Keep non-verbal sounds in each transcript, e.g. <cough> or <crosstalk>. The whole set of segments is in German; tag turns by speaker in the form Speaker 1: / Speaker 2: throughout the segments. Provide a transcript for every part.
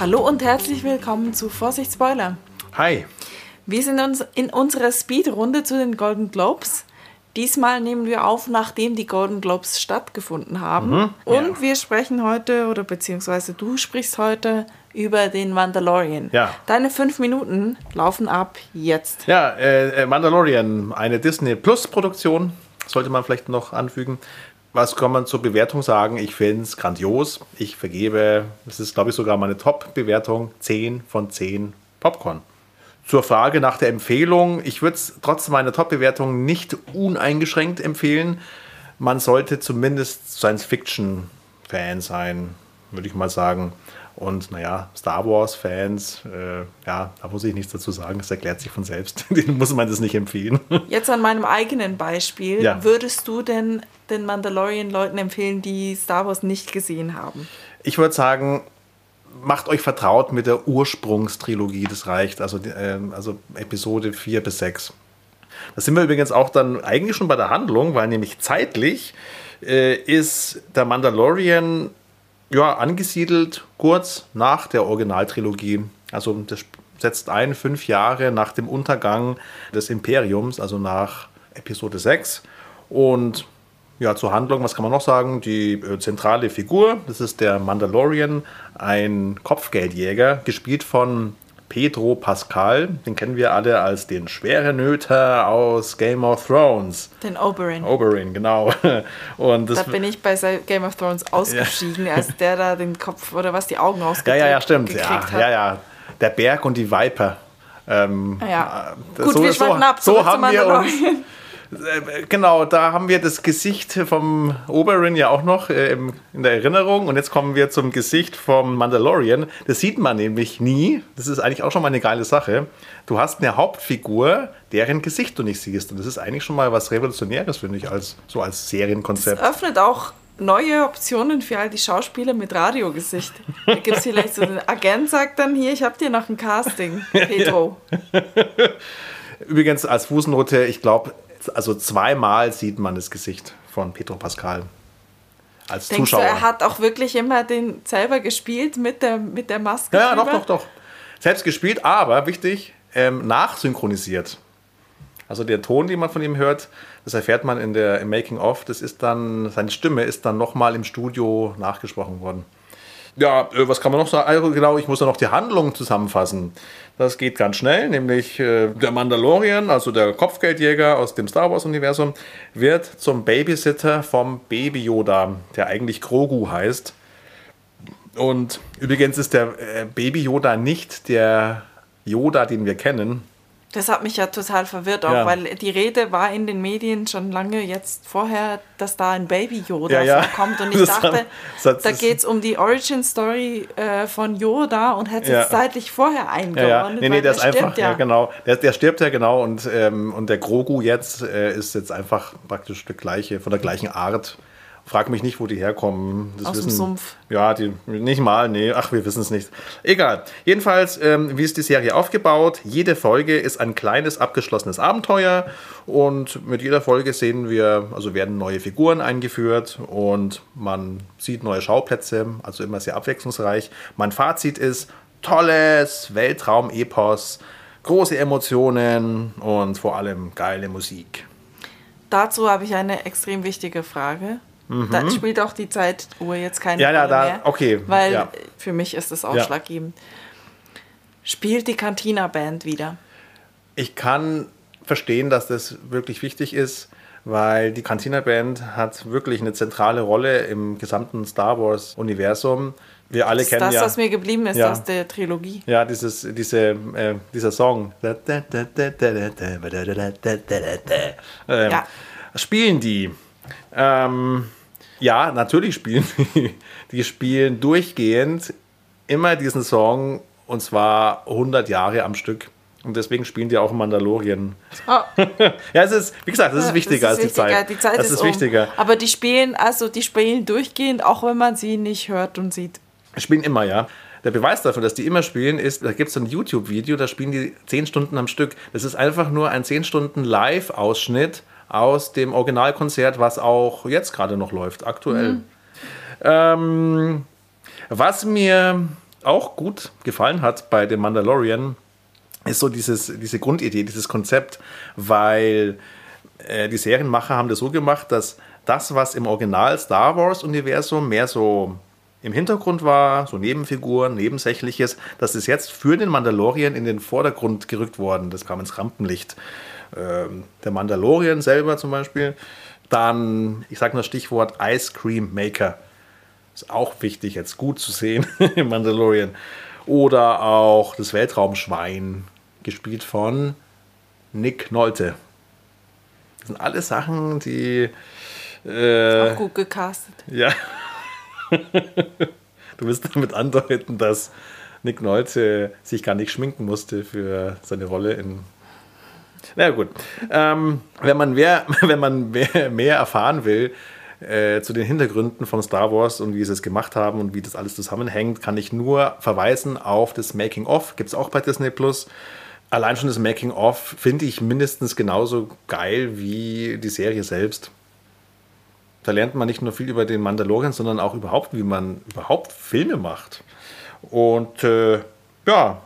Speaker 1: Hallo und herzlich willkommen zu Vorsicht Spoiler.
Speaker 2: Hi.
Speaker 1: Wir sind uns in unserer Speedrunde zu den Golden Globes. Diesmal nehmen wir auf, nachdem die Golden Globes stattgefunden haben.
Speaker 2: Mhm,
Speaker 1: und
Speaker 2: ja.
Speaker 1: wir sprechen heute, oder beziehungsweise du sprichst heute über den Mandalorian.
Speaker 2: Ja.
Speaker 1: Deine fünf Minuten laufen ab jetzt.
Speaker 2: Ja, äh, äh, Mandalorian, eine Disney Plus Produktion, sollte man vielleicht noch anfügen. Was kann man zur Bewertung sagen? Ich finde es grandios. Ich vergebe, das ist glaube ich sogar meine Top-Bewertung, 10 von 10 Popcorn. Zur Frage nach der Empfehlung, ich würde es trotz meiner Top-Bewertung nicht uneingeschränkt empfehlen. Man sollte zumindest Science-Fiction-Fan sein, würde ich mal sagen. Und naja, Star Wars-Fans, äh, ja, da muss ich nichts dazu sagen, es erklärt sich von selbst. <laughs> Denen muss man das nicht empfehlen.
Speaker 1: Jetzt an meinem eigenen Beispiel.
Speaker 2: Ja.
Speaker 1: Würdest du denn den Mandalorian Leuten empfehlen, die Star Wars nicht gesehen haben?
Speaker 2: Ich würde sagen, macht euch vertraut mit der Ursprungstrilogie, das reicht. Also, ähm, also Episode 4 bis 6. Da sind wir übrigens auch dann eigentlich schon bei der Handlung, weil nämlich zeitlich äh, ist der Mandalorian ja, angesiedelt kurz nach der Originaltrilogie. Also das setzt ein, fünf Jahre nach dem Untergang des Imperiums, also nach Episode 6. Und ja, zur Handlung, was kann man noch sagen? Die äh, zentrale Figur, das ist der Mandalorian, ein Kopfgeldjäger, gespielt von Pedro Pascal. Den kennen wir alle als den Schwerenöter aus Game of Thrones.
Speaker 1: Den Oberyn.
Speaker 2: Oberyn, genau. <laughs> Und
Speaker 1: Da bin ich bei Game of Thrones ausgeschieden, als der da den Kopf oder was die Augen <laughs>
Speaker 2: ja,
Speaker 1: ausgekriegt
Speaker 2: ja, ja, stimmt.
Speaker 1: gekriegt
Speaker 2: Ja,
Speaker 1: hat.
Speaker 2: ja, ja. Der Berg und die Viper. Ähm,
Speaker 1: Ja.
Speaker 2: äh,
Speaker 1: Gut, wir schweifen ab.
Speaker 2: So
Speaker 1: zu
Speaker 2: haben wir uns, Genau, da haben wir das Gesicht vom Oberyn ja auch noch äh, im- in der Erinnerung. Und jetzt kommen wir zum Gesicht vom Mandalorian. Das sieht man nämlich nie. Das ist eigentlich auch schon mal eine geile Sache. Du hast eine Hauptfigur, deren Gesicht du nicht siehst. Und das ist eigentlich schon mal was Revolutionäres, finde ich, als, so als Serienkonzept.
Speaker 1: öffnet auch neue Optionen für all die Schauspieler mit Radiogesicht. Da gibt es vielleicht so den Agent, sagt dann hier, ich habe dir noch ein Casting, <laughs> Pedro.
Speaker 2: Übrigens als Fußnote, ich glaube, also zweimal sieht man das Gesicht von Pedro Pascal. Als
Speaker 1: Denkst du,
Speaker 2: Zuschauer.
Speaker 1: er hat auch wirklich immer den selber gespielt mit der, mit der Maske?
Speaker 2: Ja, ja, doch,
Speaker 1: drüber?
Speaker 2: doch, doch. Selbst gespielt, aber wichtig, ähm, nachsynchronisiert. Also der Ton, den man von ihm hört, das erfährt man in der, im Making-of, das ist dann, seine Stimme ist dann nochmal im Studio nachgesprochen worden. Ja, äh, was kann man noch sagen? Also genau, ich muss ja noch die Handlung zusammenfassen. Das geht ganz schnell, nämlich äh, der Mandalorian, also der Kopfgeldjäger aus dem Star Wars-Universum, wird zum Babysitter vom Baby Yoda, der eigentlich Grogu heißt. Und übrigens ist der äh, Baby Yoda nicht der Yoda, den wir kennen.
Speaker 1: Das hat mich ja total verwirrt, auch
Speaker 2: Ja.
Speaker 1: weil die Rede war in den Medien schon lange jetzt vorher, dass da ein Baby Yoda
Speaker 2: Ja, ja.
Speaker 1: vorkommt. Und ich
Speaker 2: Das
Speaker 1: dachte,
Speaker 2: hat-
Speaker 1: da geht es um die Origin Story äh, von Yoda und hätte es
Speaker 2: Ja.
Speaker 1: jetzt zeitlich vorher
Speaker 2: Ja,
Speaker 1: eingeordnet.
Speaker 2: ja. Nee, nee,
Speaker 1: weil
Speaker 2: der ist
Speaker 1: stirbt
Speaker 2: einfach, ja. genau. Der, der stirbt ja genau und, ähm, und der Grogu jetzt äh, ist jetzt einfach praktisch der gleiche, von der gleichen Art. Frag mich nicht, wo die herkommen. Das
Speaker 1: Aus dem
Speaker 2: wissen,
Speaker 1: Sumpf.
Speaker 2: Ja, die, nicht mal, nee, ach, wir wissen es nicht. Egal. Jedenfalls, ähm, wie ist die Serie aufgebaut? Jede Folge ist ein kleines, abgeschlossenes Abenteuer und mit jeder Folge sehen wir, also werden neue Figuren eingeführt und man sieht neue Schauplätze, also immer sehr abwechslungsreich. Mein Fazit ist, tolles Weltraum-Epos, große Emotionen und vor allem geile Musik.
Speaker 1: Dazu habe ich eine extrem wichtige Frage. Da spielt auch die Zeituhr jetzt keine
Speaker 2: Mhm. Ja, ja,
Speaker 1: Rolle
Speaker 2: da-
Speaker 1: mehr.
Speaker 2: okay,
Speaker 1: Weil
Speaker 2: ja.
Speaker 1: für mich ist es ausschlaggebend. Spielt die Cantina Band wieder?
Speaker 2: Ich kann verstehen, dass das wirklich wichtig ist, weil die Cantina Band hat wirklich eine zentrale Rolle im gesamten Star Wars Universum. Wir alle
Speaker 1: Das ist
Speaker 2: kennen
Speaker 1: das,
Speaker 2: ja,
Speaker 1: was mir geblieben ist
Speaker 2: Ja.
Speaker 1: aus der Trilogie.
Speaker 2: ja dieses, diese, äh, dieser Song. Ähm,
Speaker 1: Ja.
Speaker 2: Spielen die? Ähm, ja, natürlich spielen die. Die spielen durchgehend immer diesen Song und zwar 100 Jahre am Stück. Und deswegen spielen die auch Mandalorian.
Speaker 1: Oh, <laughs>
Speaker 2: Ja, es ist, wie gesagt, das ist wichtiger
Speaker 1: das
Speaker 2: als
Speaker 1: ist
Speaker 2: die
Speaker 1: wichtiger.
Speaker 2: Zeit.
Speaker 1: Die Zeit
Speaker 2: das
Speaker 1: ist,
Speaker 2: ist
Speaker 1: um.
Speaker 2: wichtiger.
Speaker 1: Aber die spielen, also die spielen durchgehend, auch wenn man sie nicht hört und sieht.
Speaker 2: Spielen immer, ja. Der Beweis dafür, dass die immer spielen, ist, da gibt es ein YouTube-Video, da spielen die 10 Stunden am Stück. Das ist einfach nur ein 10 Stunden Live-Ausschnitt aus dem Originalkonzert, was auch jetzt gerade noch läuft, aktuell. Ähm, was mir auch gut gefallen hat bei dem Mandalorian, ist so dieses, diese Grundidee, dieses Konzept, weil äh, die Serienmacher haben das so gemacht, dass das, was im Original Star Wars-Universum mehr so im Hintergrund war, so Nebenfiguren, Nebensächliches, das ist jetzt für den Mandalorian in den Vordergrund gerückt worden. Das kam ins Rampenlicht. Ähm, der Mandalorian selber zum Beispiel. Dann, ich sage nur das Stichwort Ice Cream Maker. Ist auch wichtig, jetzt gut zu sehen <laughs> im Mandalorian. Oder auch das Weltraumschwein, gespielt von Nick Nolte. Das sind alles Sachen, die.
Speaker 1: Äh, auch gut gecastet.
Speaker 2: Ja. <laughs> du wirst damit andeuten, dass Nick Nolte sich gar nicht schminken musste für seine Rolle in. Na gut. Ähm, wenn man, mehr, <laughs> wenn man mehr, mehr erfahren will, äh, zu den Hintergründen von Star Wars und wie sie es gemacht haben und wie das alles zusammenhängt, kann ich nur verweisen auf das Making of. Gibt es auch bei Disney Plus. Allein schon das Making of finde ich mindestens genauso geil wie die Serie selbst. Da lernt man nicht nur viel über den Mandalorian, sondern auch überhaupt, wie man überhaupt Filme macht. Und äh, ja,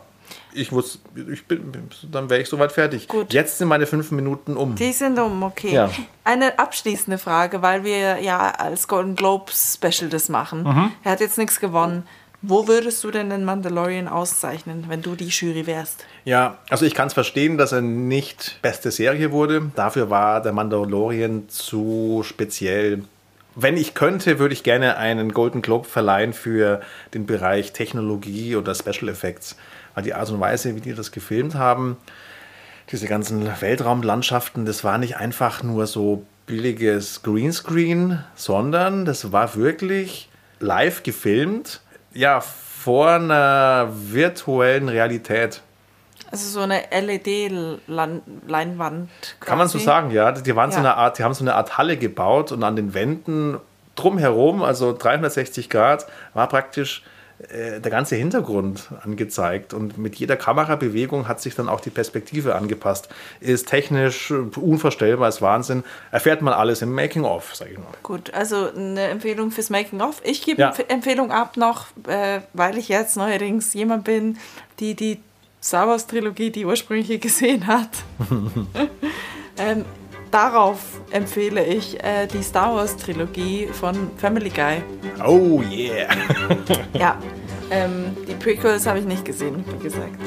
Speaker 2: ich muss, ich bin, dann wäre ich soweit fertig. Gut. Jetzt sind meine fünf Minuten um.
Speaker 1: Die sind um, okay. Ja. Eine abschließende Frage, weil wir ja als Golden Globe Special das machen. Mhm. Er hat jetzt nichts gewonnen. Wo würdest du denn den Mandalorian auszeichnen, wenn du die Jury wärst?
Speaker 2: Ja, also ich kann es verstehen, dass er nicht beste Serie wurde. Dafür war der Mandalorian zu speziell. Wenn ich könnte, würde ich gerne einen Golden Globe verleihen für den Bereich Technologie oder Special Effects. Weil die Art und Weise, wie die das gefilmt haben, diese ganzen Weltraumlandschaften, das war nicht einfach nur so billiges Greenscreen, sondern das war wirklich live gefilmt ja, vor einer virtuellen Realität.
Speaker 1: Also so eine LED-Leinwand.
Speaker 2: Kann man so sagen, ja. Die, waren ja. So eine Art, die haben so eine Art Halle gebaut und an den Wänden drumherum, also 360 Grad, war praktisch äh, der ganze Hintergrund angezeigt und mit jeder Kamerabewegung hat sich dann auch die Perspektive angepasst. Ist technisch unvorstellbar, ist Wahnsinn. Erfährt man alles im Making-of, sage ich mal.
Speaker 1: Gut, also eine Empfehlung fürs Making-of. Ich gebe ja. Empfehlung ab noch, äh, weil ich jetzt neuerdings jemand bin, die die Star Wars Trilogie, die ursprüngliche <laughs> gesehen hat. <laughs> ähm, darauf empfehle ich äh, die Star Wars Trilogie von Family Guy.
Speaker 2: Oh yeah! <laughs>
Speaker 1: ja, ähm, die Prequels habe ich nicht gesehen, wie gesagt.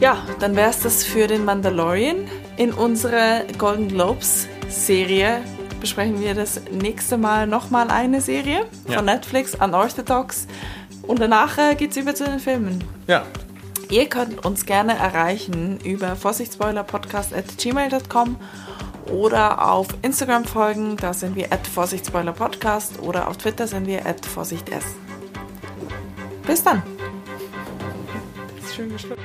Speaker 1: Ja, dann wäre es das für den Mandalorian. In unserer Golden Globes Serie besprechen wir das nächste Mal nochmal eine Serie ja. von Netflix, Unorthodox. Und danach äh, geht es über zu den Filmen.
Speaker 2: Ja.
Speaker 1: Ihr könnt uns gerne erreichen über vorsichtsspoilerpodcast.gmail.com oder auf Instagram folgen, da sind wir at Vorsichtspoiler oder auf Twitter sind wir at Vorsicht Bis dann. Das ist schön geschluckt.